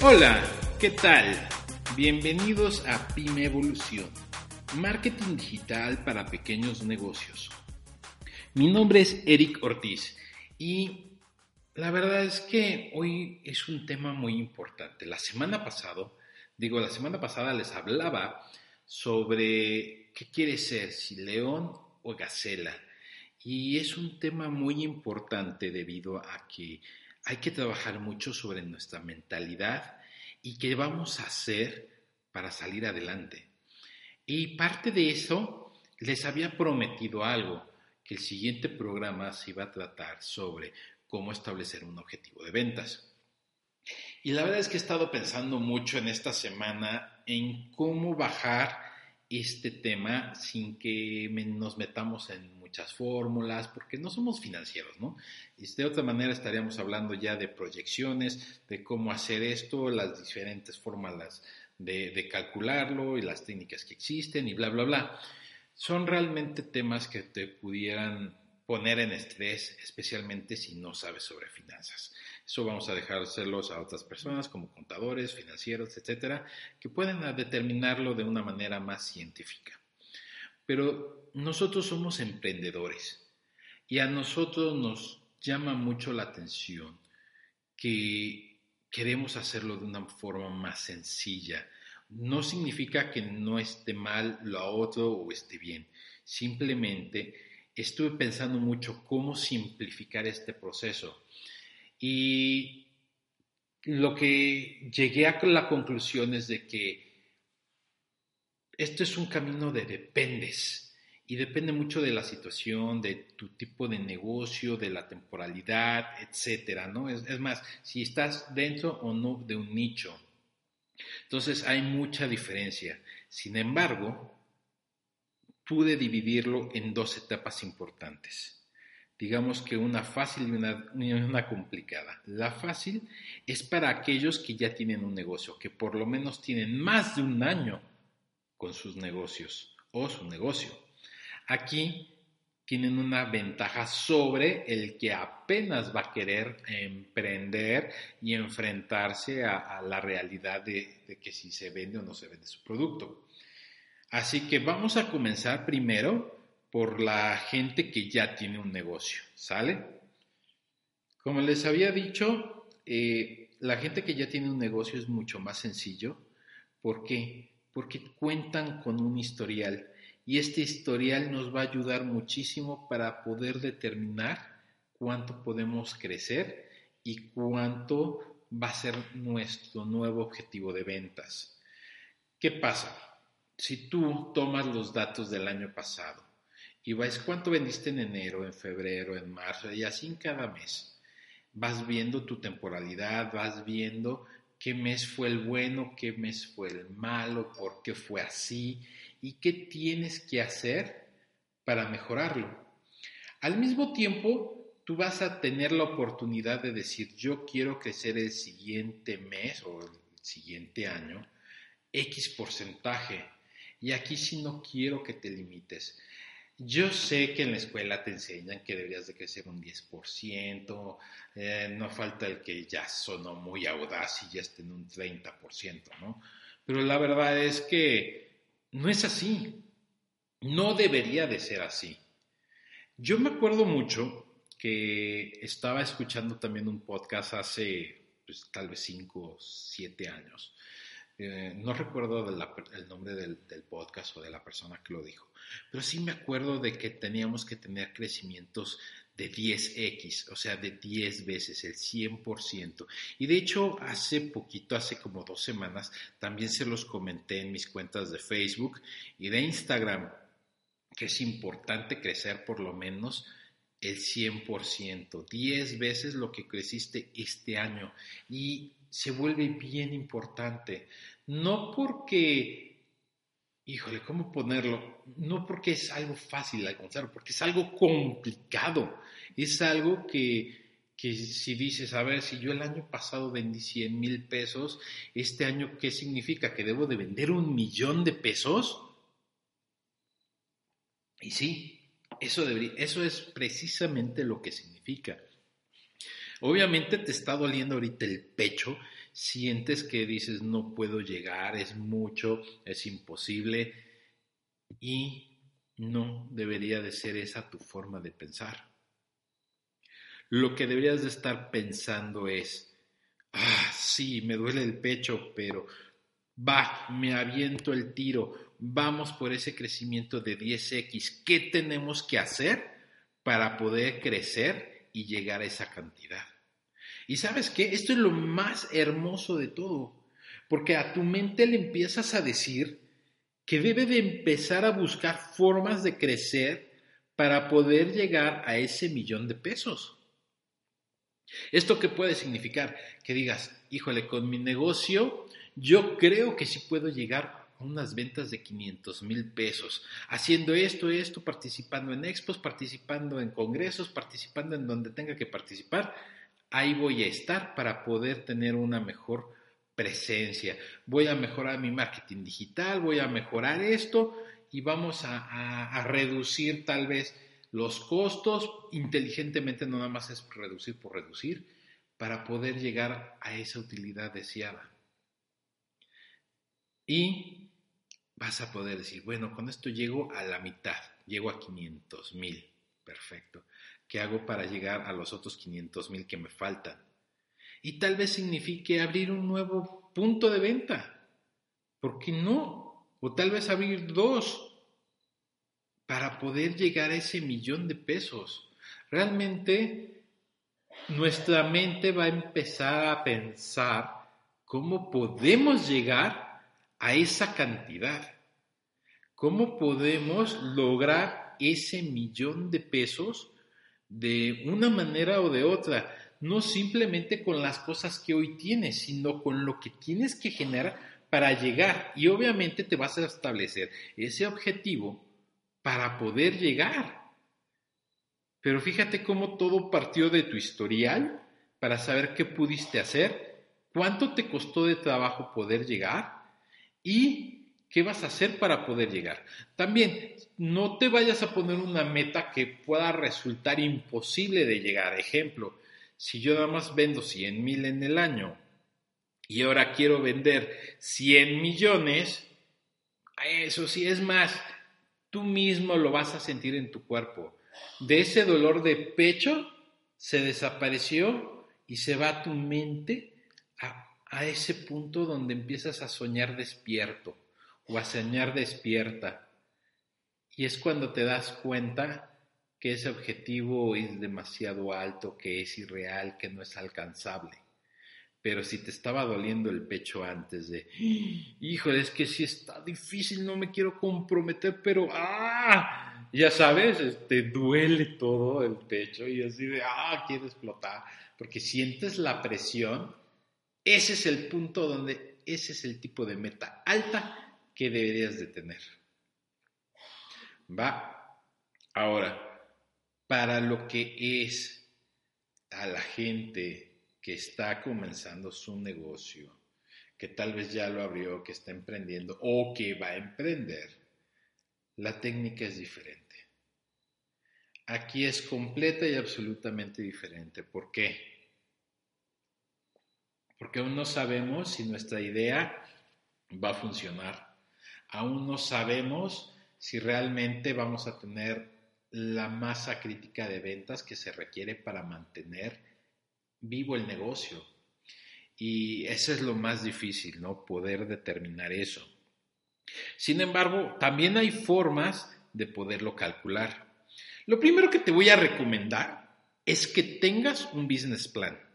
Hola, ¿qué tal? Bienvenidos a Pyme Evolución, marketing digital para pequeños negocios. Mi nombre es Eric Ortiz y la verdad es que hoy es un tema muy importante. La semana pasada, digo, la semana pasada les hablaba sobre qué quiere ser, si león o gacela. Y es un tema muy importante debido a que hay que trabajar mucho sobre nuestra mentalidad y qué vamos a hacer para salir adelante. Y parte de eso, les había prometido algo, que el siguiente programa se iba a tratar sobre cómo establecer un objetivo de ventas. Y la verdad es que he estado pensando mucho en esta semana en cómo bajar este tema sin que nos metamos en muchas fórmulas, porque no somos financieros, ¿no? De otra manera estaríamos hablando ya de proyecciones, de cómo hacer esto, las diferentes fórmulas de, de calcularlo y las técnicas que existen y bla, bla, bla. Son realmente temas que te pudieran poner en estrés, especialmente si no sabes sobre finanzas. Eso vamos a dejárselos a otras personas como contadores, financieros, etcétera, que pueden determinarlo de una manera más científica. Pero nosotros somos emprendedores y a nosotros nos llama mucho la atención que queremos hacerlo de una forma más sencilla. No significa que no esté mal lo otro o esté bien. Simplemente estuve pensando mucho cómo simplificar este proceso. Y lo que llegué a la conclusión es de que esto es un camino de dependes y depende mucho de la situación, de tu tipo de negocio, de la temporalidad, etcétera, ¿no? Es, es, más, si estás dentro o no de un nicho. Entonces hay mucha diferencia. Sin embargo, pude dividirlo en dos etapas importantes digamos que una fácil y una, una, complicada. La fácil es para aquellos que ya tienen un negocio, que por lo menos tienen más de un año con sus negocios o su negocio. Aquí tienen una ventaja sobre el que apenas va a querer emprender y enfrentarse a, la realidad de que si se vende o no se vende su producto. Así que vamos a comenzar primero por la gente que ya tiene un negocio, ¿sale? Como les había dicho, eh, la gente que ya tiene un negocio es mucho más sencillo. ¿Por qué? Porque cuentan con un historial y este historial nos va a ayudar muchísimo para poder determinar cuánto podemos crecer y cuánto va a ser nuestro nuevo objetivo de ventas. ¿Qué pasa? Si tú tomas los datos del año pasado y vas cuánto vendiste en enero, en febrero, en marzo y así en cada mes. Vas viendo tu temporalidad, vas viendo qué mes fue el bueno, qué mes fue el malo, por qué fue así y qué tienes que hacer para mejorarlo. Al mismo tiempo, tú vas a tener la oportunidad de decir, yo quiero crecer el siguiente mes o el siguiente año X porcentaje. Y aquí sí no quiero que te limites. Yo sé que en la escuela te enseñan que deberías de crecer un 10%, eh, no falta el que ya sonó muy audaz y ya esté en un 30%, ¿no? Pero la verdad es que no es así, no debería de ser así. Yo me acuerdo mucho que estaba escuchando también un podcast hace pues, tal vez 5 o 7 años, eh, no recuerdo el nombre del, del, podcast o de la persona que lo dijo, pero sí me acuerdo de que teníamos que tener crecimientos de 10x, o sea, de 10 veces, el 100%. Y de hecho, hace poquito, hace como dos semanas, también se los comenté en mis cuentas de Facebook y de Instagram, que es importante crecer por lo menos el 100%, 10 veces lo que creciste este año. Y se vuelve bien importante. No porque, híjole, ¿cómo ponerlo? No porque es algo fácil de alcanzar, porque es algo complicado. Es algo que, que si dices, a ver, si yo el año pasado vendí 100 mil pesos, este año, ¿qué significa? ¿Que debo de vender un millón de pesos? Y sí, eso, eso es precisamente lo que significa. Obviamente te está doliendo ahorita el pecho, sientes que dices no puedo llegar, es mucho, es imposible y no debería de ser esa tu forma de pensar. Lo que deberías de estar pensando es, ah, sí, me duele el pecho, pero va, me aviento el tiro, vamos por ese crecimiento de 10x. ¿Qué tenemos que hacer para poder crecer y llegar a esa cantidad. Y sabes qué, esto es lo más hermoso de todo, porque a tu mente le empiezas a decir que debe de empezar a buscar formas de crecer para poder llegar a ese millón de pesos. ¿Esto qué puede significar? Que digas, híjole, con mi negocio yo creo que sí puedo llegar unas ventas de 500 mil pesos, haciendo esto, esto, participando en expos, participando en congresos, participando en donde tenga que participar, ahí voy a estar para poder tener una mejor presencia. Voy a mejorar mi marketing digital, voy a mejorar esto y vamos a, a reducir tal vez los costos inteligentemente, no nada más es reducir por reducir, para poder llegar a esa utilidad deseada. Y vas a poder decir, bueno, con esto llego a la mitad, llego a 500 mil, perfecto. ¿Qué hago para llegar a los otros 500 mil que me faltan? Y tal vez signifique abrir un nuevo punto de venta. ¿Por qué no? O tal vez abrir dos para poder llegar a ese millón de pesos. Realmente nuestra mente va a empezar a pensar cómo podemos llegar a esa cantidad. ¿Cómo podemos lograr ese millón de pesos de una manera o de otra? No simplemente con las cosas que hoy tienes, sino con lo que tienes que generar para llegar. Y obviamente te vas a establecer ese objetivo para poder llegar. Pero fíjate cómo todo partió de tu historial para saber qué pudiste hacer, cuánto te costó de trabajo poder llegar y qué vas a hacer para poder llegar. También, no te vayas a poner una meta que pueda resultar imposible de llegar. Ejemplo, si yo nada más vendo 100 mil en el año y ahora quiero vender 100 millones, eso sí es más, tú mismo lo vas a sentir en tu cuerpo. De ese dolor de pecho se desapareció y se va tu mente a ese punto donde empiezas a soñar despierto o a soñar despierta. Y es cuando te das cuenta que ese objetivo es demasiado alto, que es irreal, que no es alcanzable. Pero si te estaba doliendo el pecho antes de, híjole, es que si está difícil, no me quiero comprometer, pero ¡ah! Ya sabes, te duele todo el pecho y así de, ¡ah! Quiero explotar, porque sientes la presión ese es el punto donde ese es el tipo de meta alta que deberías de tener. Va. Ahora, para lo que es a la gente que está comenzando su negocio, que tal vez ya lo abrió, que está emprendiendo o que va a emprender, la técnica es diferente. Aquí es completa y absolutamente diferente. ¿Por qué? Porque aún no sabemos si nuestra idea va a funcionar. Aún no sabemos si realmente vamos a tener la masa crítica de ventas que se requiere para mantener vivo el negocio. Y eso es lo más difícil, ¿no? Poder determinar eso. Sin embargo, también hay formas de poderlo calcular. Lo primero que te voy a recomendar es que tengas un business plan.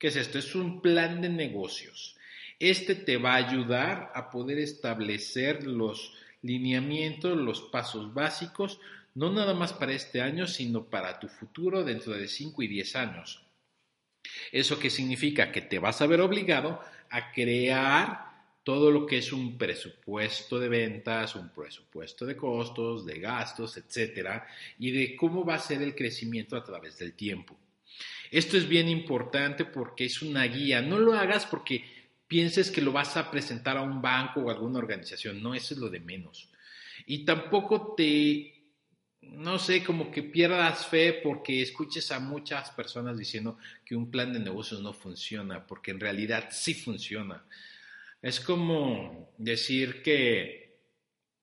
¿Qué es esto? Es un plan de negocios. Este te va a ayudar a poder establecer los lineamientos, los pasos básicos, no nada más para este año, sino para tu futuro dentro de 5 y 10 años. ¿Eso qué significa? Que te vas a ver obligado a crear todo lo que es un presupuesto de ventas, un presupuesto de costos, de gastos, etcétera, y de cómo va a ser el crecimiento a través del tiempo. Esto es bien importante porque es una guía. No lo hagas porque pienses que lo vas a presentar a un banco o a alguna organización. No, eso es lo de menos. Y tampoco te, no sé, como que pierdas fe porque escuches a muchas personas diciendo que un plan de negocios no funciona, porque en realidad sí funciona. Es como decir que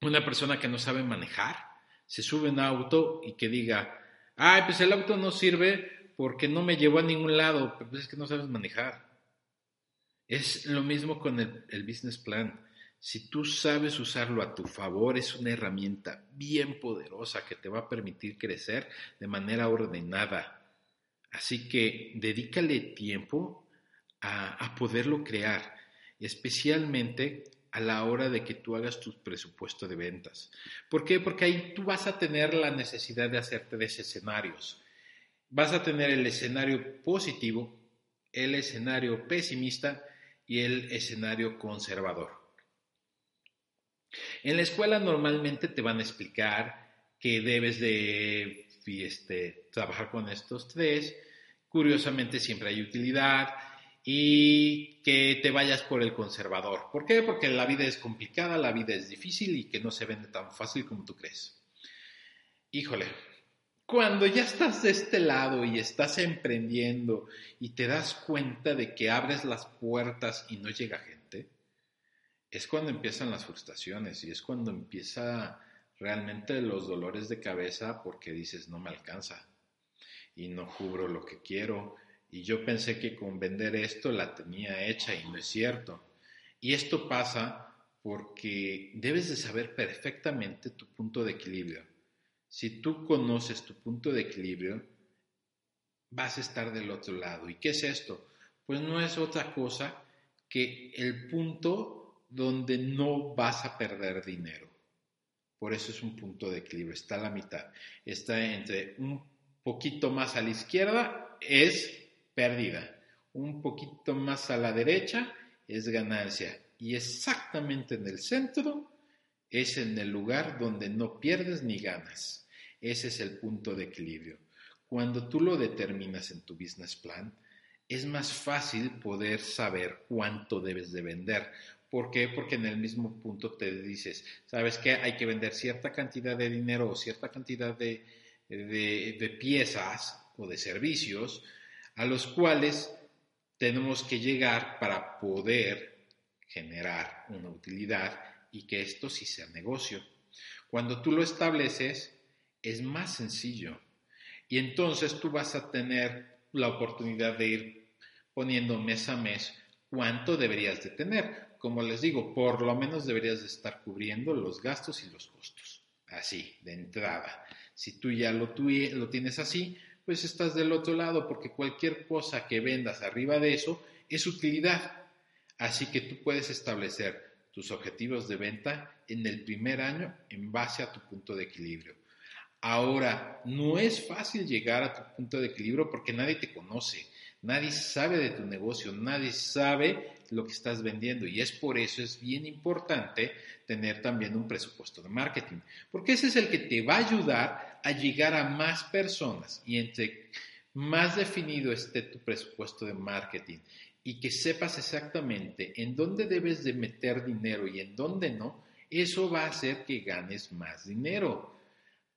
una persona que no sabe manejar se sube en un auto y que diga, ay, pues el auto no sirve porque no me llevó a ningún lado, pero pues es que no sabes manejar. Es lo mismo con el, business plan. Si tú sabes usarlo a tu favor, es una herramienta bien poderosa que te va a permitir crecer de manera ordenada. Así que dedícale tiempo a, a poderlo crear especialmente a la hora de que tú hagas tu presupuesto de ventas. ¿Por qué? Porque ahí tú vas a tener la necesidad de hacerte de escenarios. Vas a tener el escenario positivo, el escenario pesimista y el escenario conservador. En la escuela normalmente te van a explicar que debes de este, trabajar con estos tres. Curiosamente siempre hay utilidad, y que te vayas por el conservador. ¿Por qué? Porque la vida es complicada, la vida es difícil y que no se vende tan fácil como tú crees. Híjole, cuando ya estás de este lado y estás emprendiendo y te das cuenta de que abres las puertas y no llega gente, es cuando empiezan las frustraciones y es cuando empieza realmente los dolores de cabeza porque dices no me alcanza y no cubro lo que quiero y yo pensé que con vender esto la tenía hecha y no es cierto. Y esto pasa porque debes de saber perfectamente tu punto de equilibrio. Si tú conoces tu punto de equilibrio, vas a estar del otro lado. ¿Y qué es esto? Pues no es otra cosa que el punto donde no vas a perder dinero. Por eso es un punto de equilibrio, está a la mitad. Está entre un poquito más a la izquierda, es pérdida. Un poquito más a la derecha es ganancia. Y exactamente en el centro es en el lugar donde no pierdes ni ganas. Ese es el punto de equilibrio. Cuando tú lo determinas en tu business plan, es más fácil poder saber cuánto debes de vender. ¿Por qué? Porque en el mismo punto te dices, ¿sabes qué? Hay que vender cierta cantidad de dinero o cierta cantidad de, de, de piezas o de servicios a los cuales tenemos que llegar para poder generar una utilidad y que esto sí sea negocio. Cuando tú lo estableces, es más sencillo. Y entonces tú vas a tener la oportunidad de ir poniendo mes a mes cuánto deberías de tener. Como les digo, por lo menos deberías de estar cubriendo los gastos y los costos. Así, de entrada. Si tú ya lo, lo tienes así, pues estás del otro lado, porque cualquier cosa que vendas arriba de eso es utilidad. Así que tú puedes establecer tus objetivos de venta en el primer año en base a tu punto de equilibrio. Ahora, no es fácil llegar a tu punto de equilibrio porque nadie te conoce, nadie sabe de tu negocio, nadie sabe lo que estás vendiendo y es por eso es bien importante tener también un presupuesto de marketing, porque ese es el que te va a ayudar a llegar a más personas y entre más definido esté tu presupuesto de marketing y que sepas exactamente en dónde debes de meter dinero y en dónde no, eso va a hacer que ganes más dinero.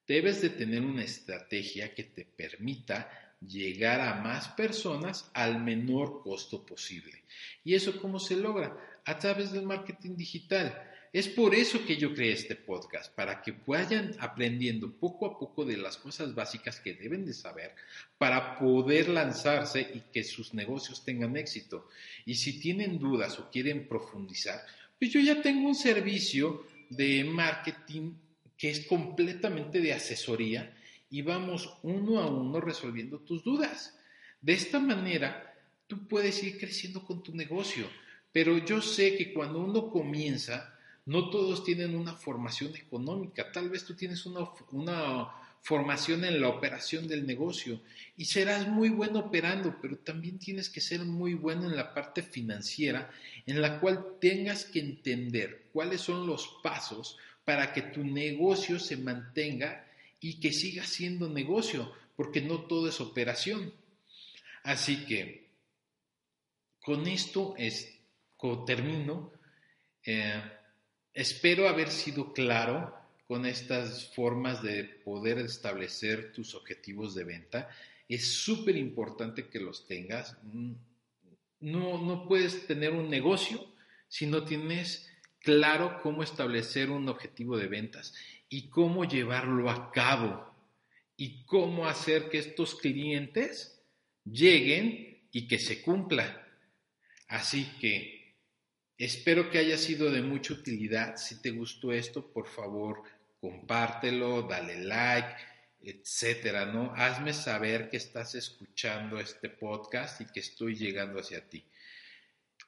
Debes de tener una estrategia que te permita llegar a más personas al menor costo posible. ¿Y eso cómo se logra? A través del marketing digital. Es por eso que yo creé este podcast, para que vayan aprendiendo poco a poco de las cosas básicas que deben de saber para poder lanzarse y que sus negocios tengan éxito. Y si tienen dudas o quieren profundizar, pues yo ya tengo un servicio de marketing que es completamente de asesoría y vamos uno a uno resolviendo tus dudas. De esta manera, tú puedes ir creciendo con tu negocio, pero yo sé que cuando uno comienza, no todos tienen una formación económica. Tal vez tú tienes una, una formación en la operación del negocio y serás muy bueno operando, pero también tienes que ser muy bueno en la parte financiera en la cual tengas que entender cuáles son los pasos para que tu negocio se mantenga y que siga siendo negocio, porque no todo es operación. Así que con esto es, termino. Eh, Espero haber sido claro con estas formas de poder establecer tus objetivos de venta. Es súper importante que los tengas. No, no puedes tener un negocio si no tienes claro cómo establecer un objetivo de ventas y cómo llevarlo a cabo y cómo hacer que estos clientes lleguen y que se cumpla. Así que Espero que haya sido de mucha utilidad. Si te gustó esto, por favor, compártelo, dale like, etcétera, ¿no? Hazme saber que estás escuchando este podcast y que estoy llegando hacia ti.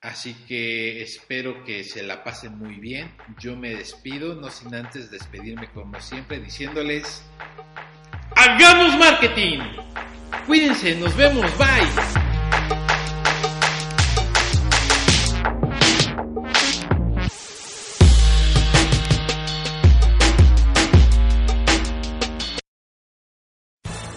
Así que espero que se la pasen muy bien. Yo me despido, no sin antes despedirme como siempre, diciéndoles, ¡Hagamos marketing! Cuídense, nos vemos, bye.